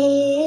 Eh,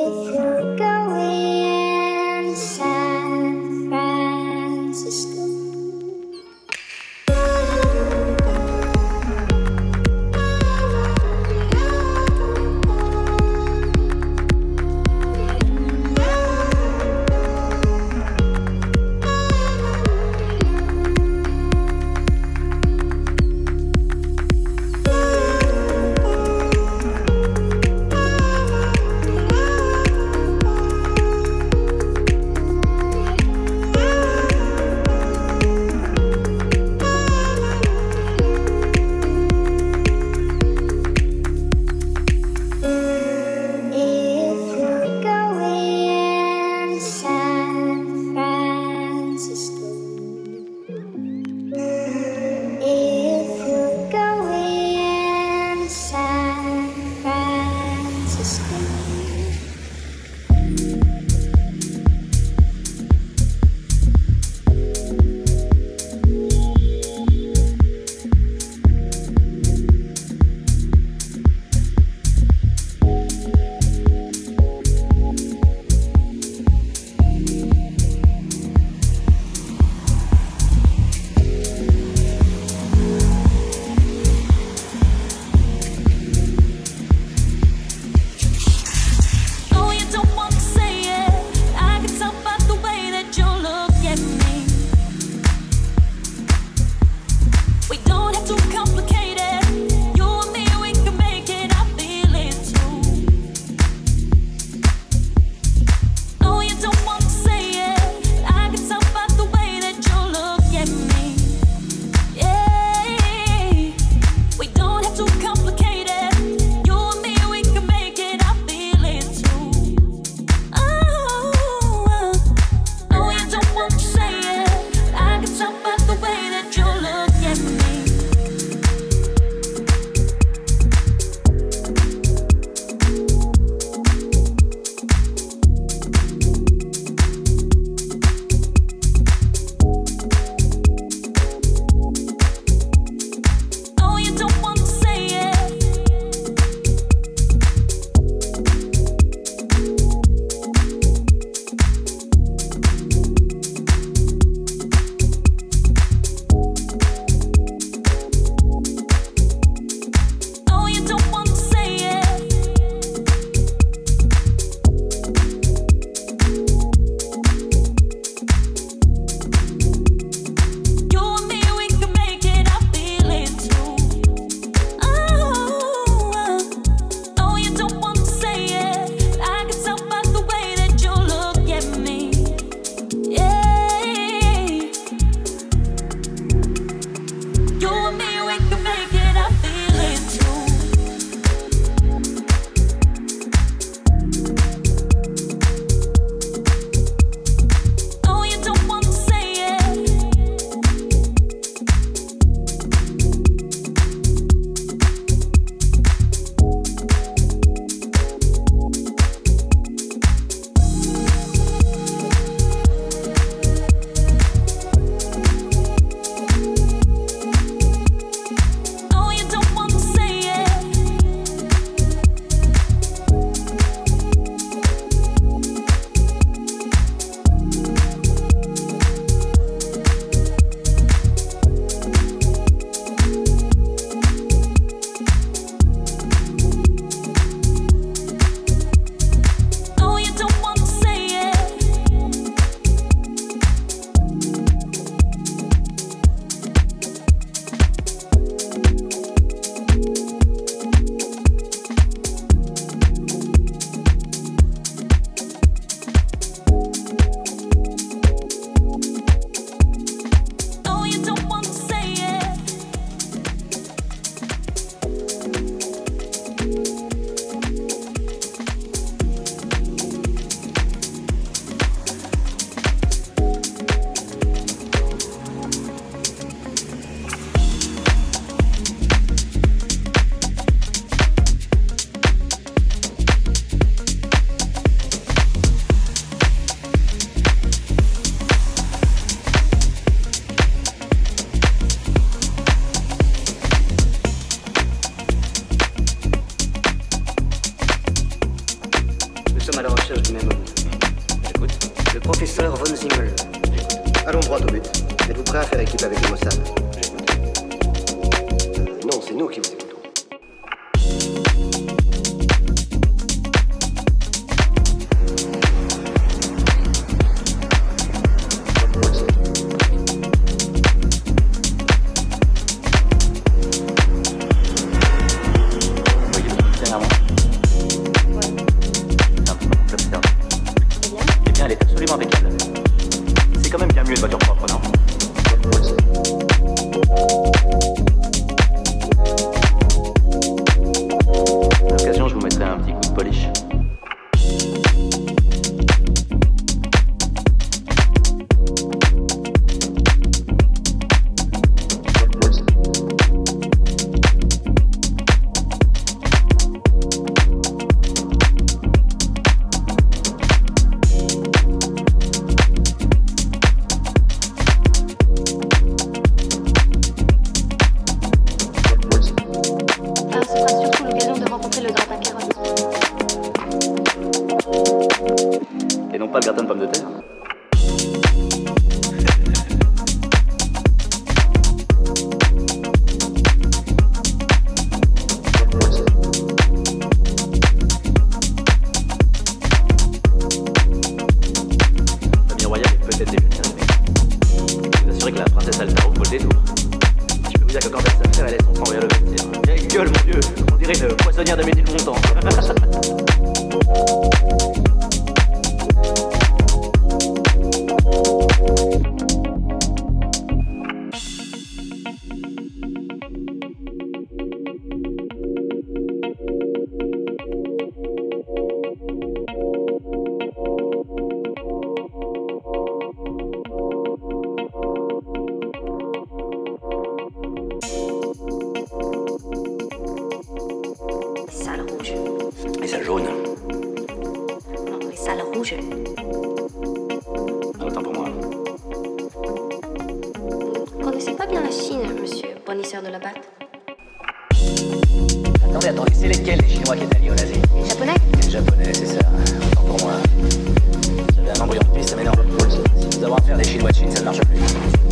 Chinois de ça marche plus.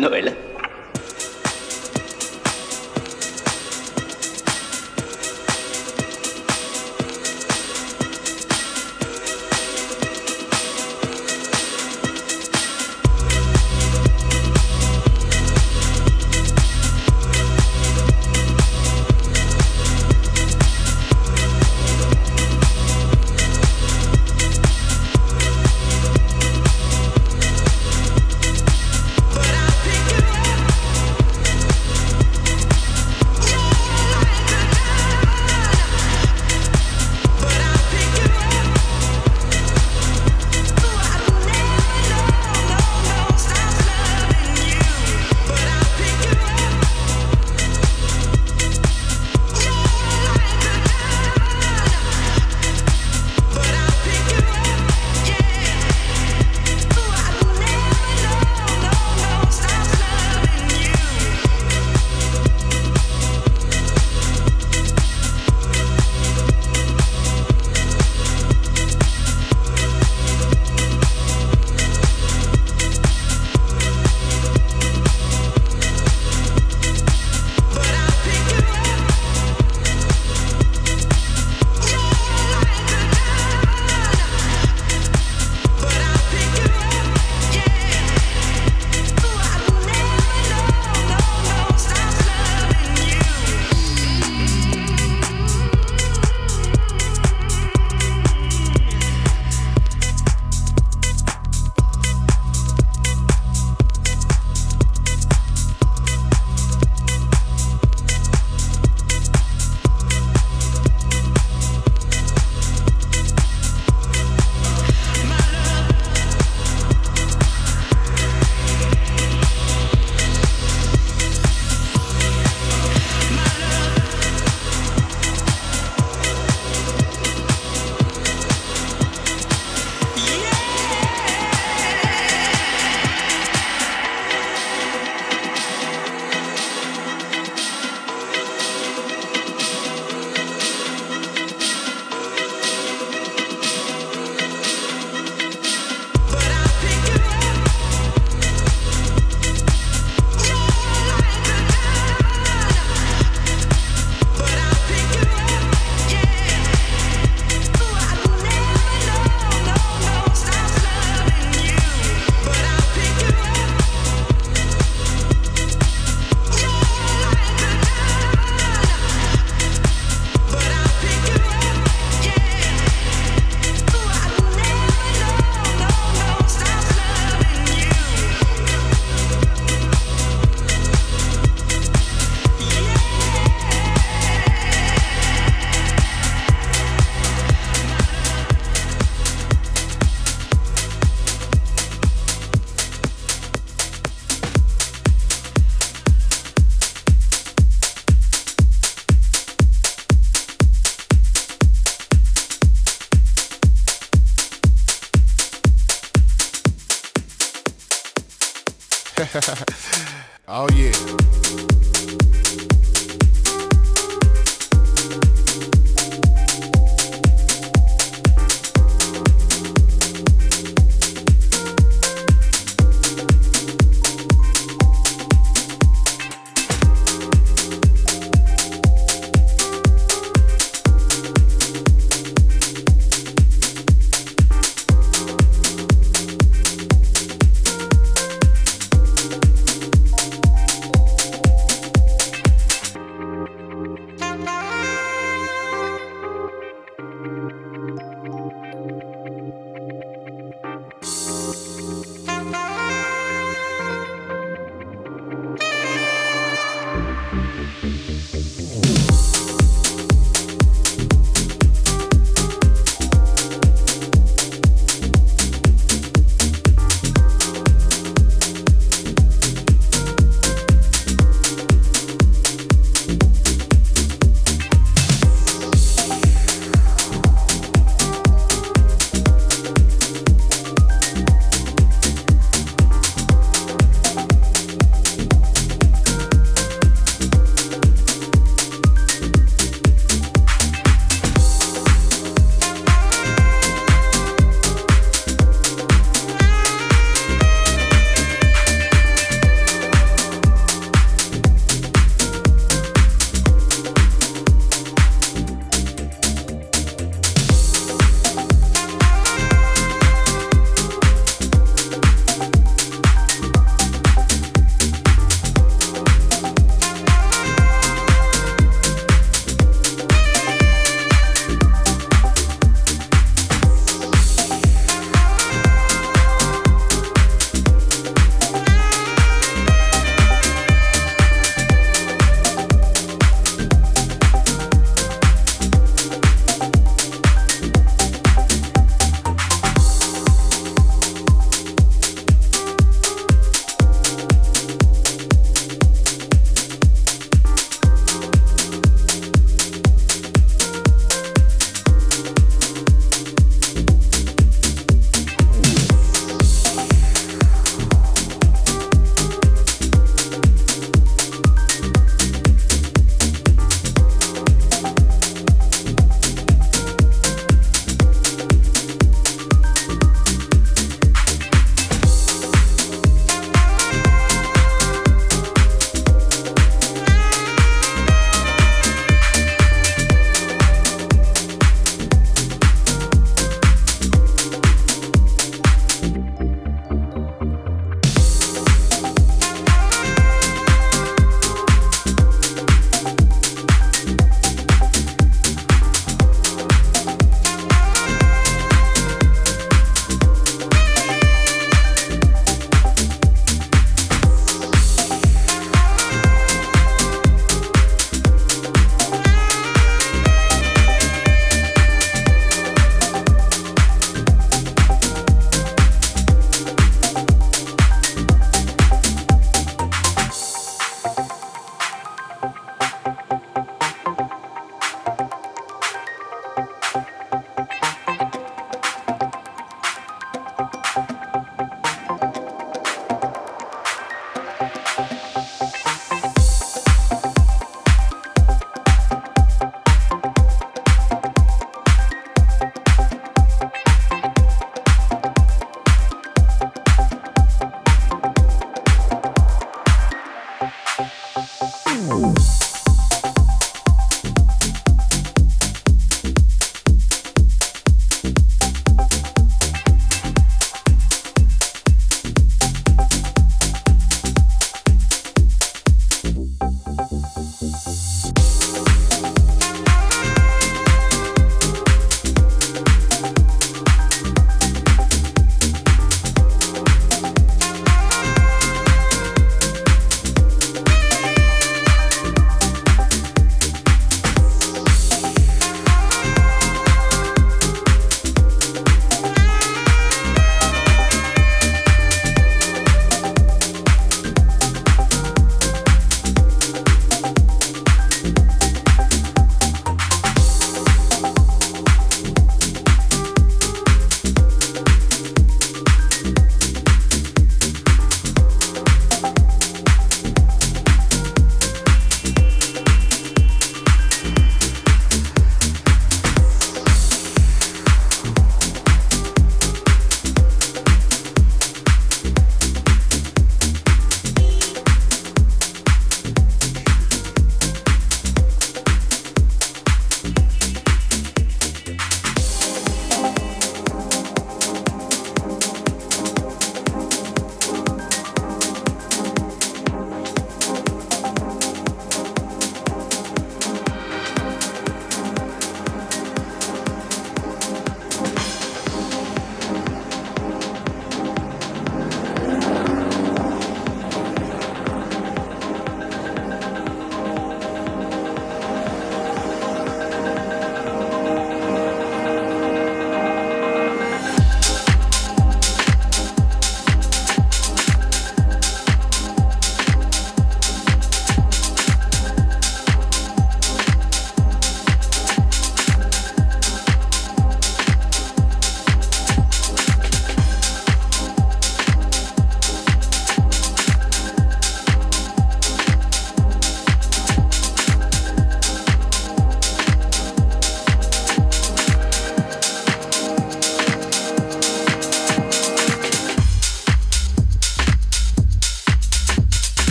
novela.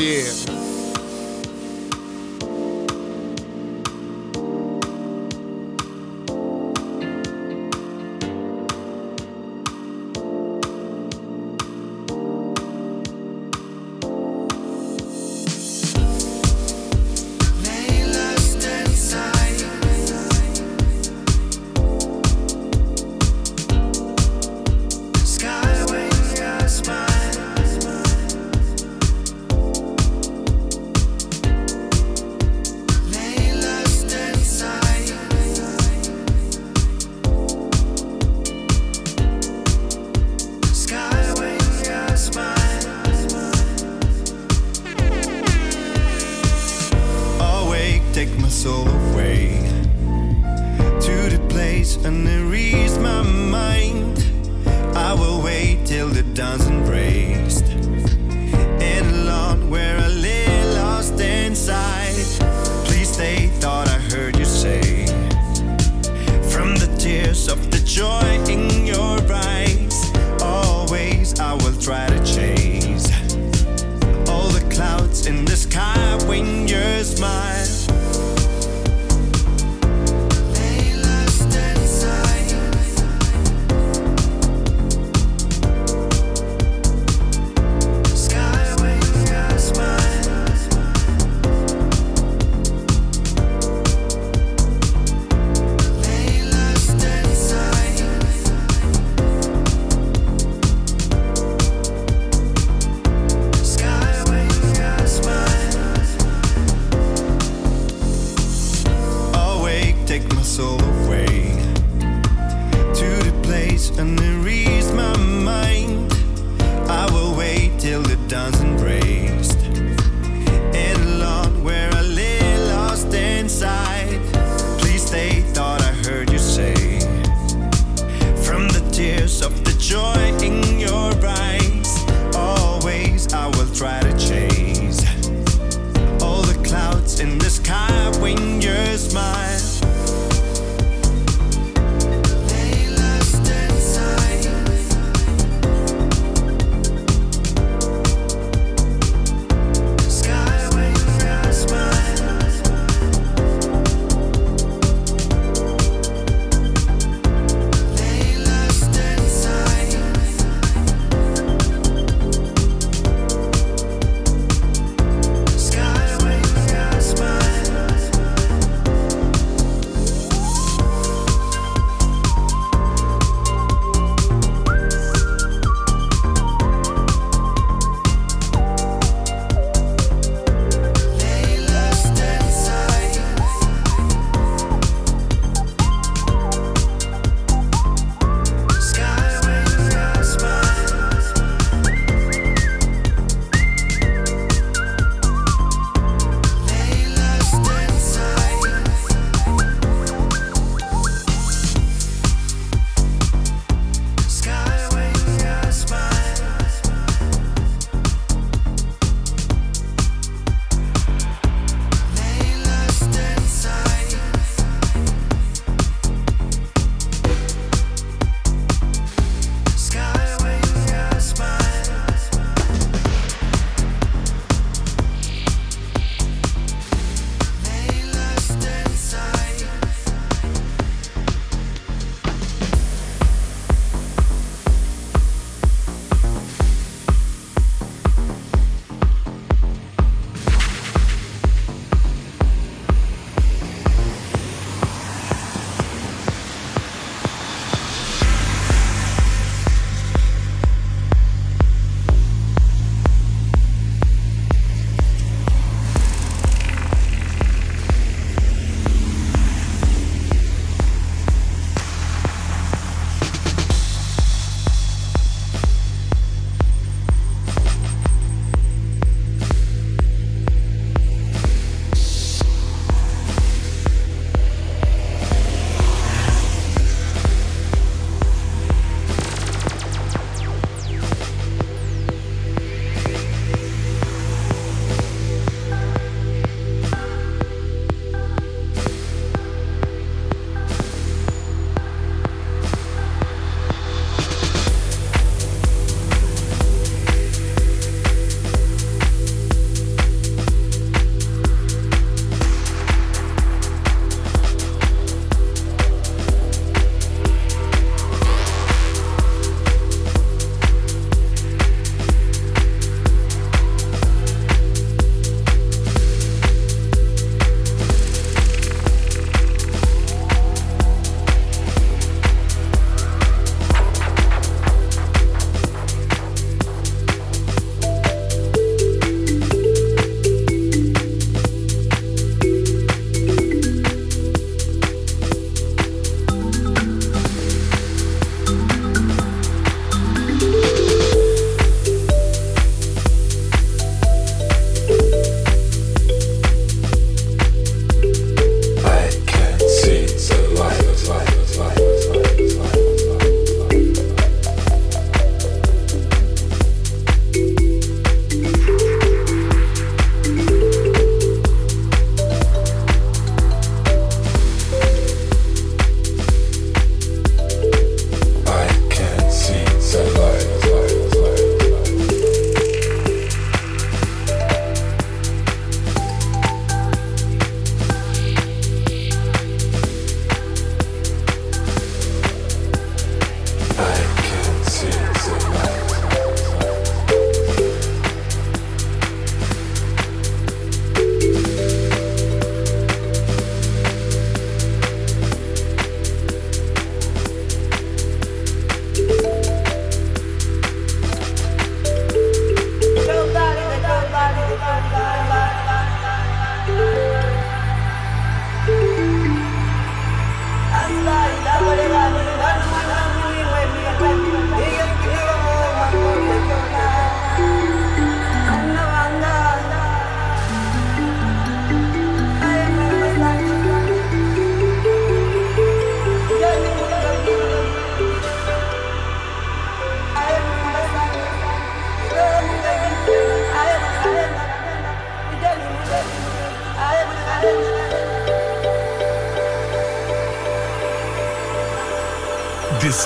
Yeah.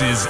Is